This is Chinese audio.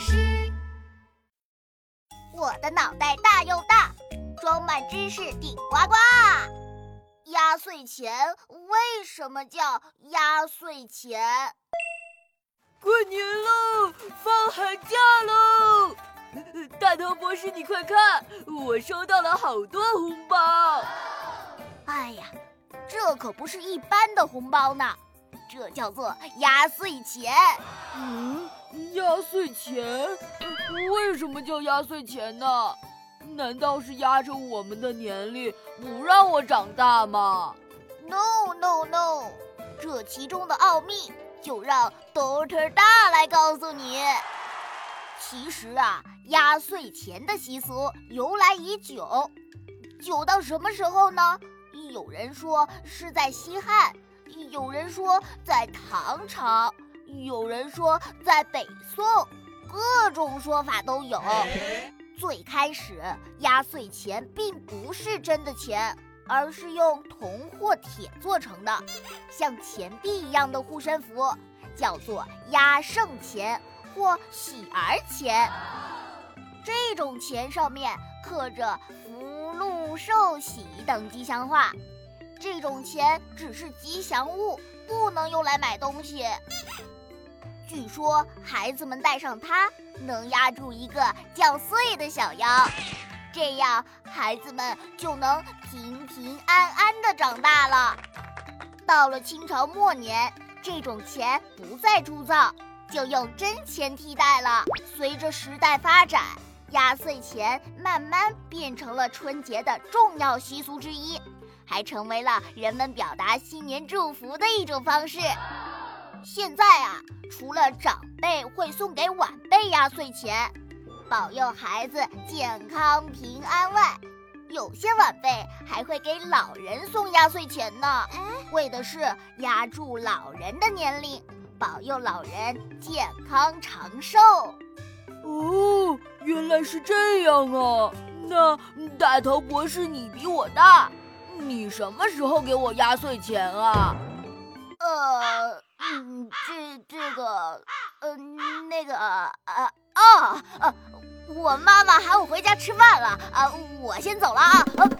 师。我的脑袋大又大，装满知识顶呱呱。压岁钱为什么叫压岁钱？过年喽，放寒假喽！大头博士，你快看，我收到了好多红包。哎呀，这可不是一般的红包呢，这叫做压岁钱。嗯，压岁钱？为什么叫压岁钱呢？难道是压着我们的年龄，不让我长大吗？No No No，这其中的奥秘就让 Doctor 大来告诉你。其实啊，压岁钱的习俗由来已久，久到什么时候呢？有人说是在西汉，有人说在唐朝，有人说在北宋，各种说法都有。最开始，压岁钱并不是真的钱，而是用铜或铁做成的，像钱币一样的护身符，叫做压胜钱或喜儿钱。这种钱上面刻着福禄寿喜等吉祥话，这种钱只是吉祥物，不能用来买东西。据说孩子们带上它，能压住一个叫岁的小妖，这样孩子们就能平平安安的长大了。到了清朝末年，这种钱不再铸造，就用真钱替代了。随着时代发展，压岁钱慢慢变成了春节的重要习俗之一，还成为了人们表达新年祝福的一种方式。现在啊，除了长辈会送给晚辈压岁钱，保佑孩子健康平安外，有些晚辈还会给老人送压岁钱呢，为的是压住老人的年龄，保佑老人健康长寿。哦，原来是这样啊！那大头博士，你比我大，你什么时候给我压岁钱啊？呃。嗯，这这个，嗯，那个，呃，哦，呃，我妈妈喊我回家吃饭了，啊，我先走了啊，呃。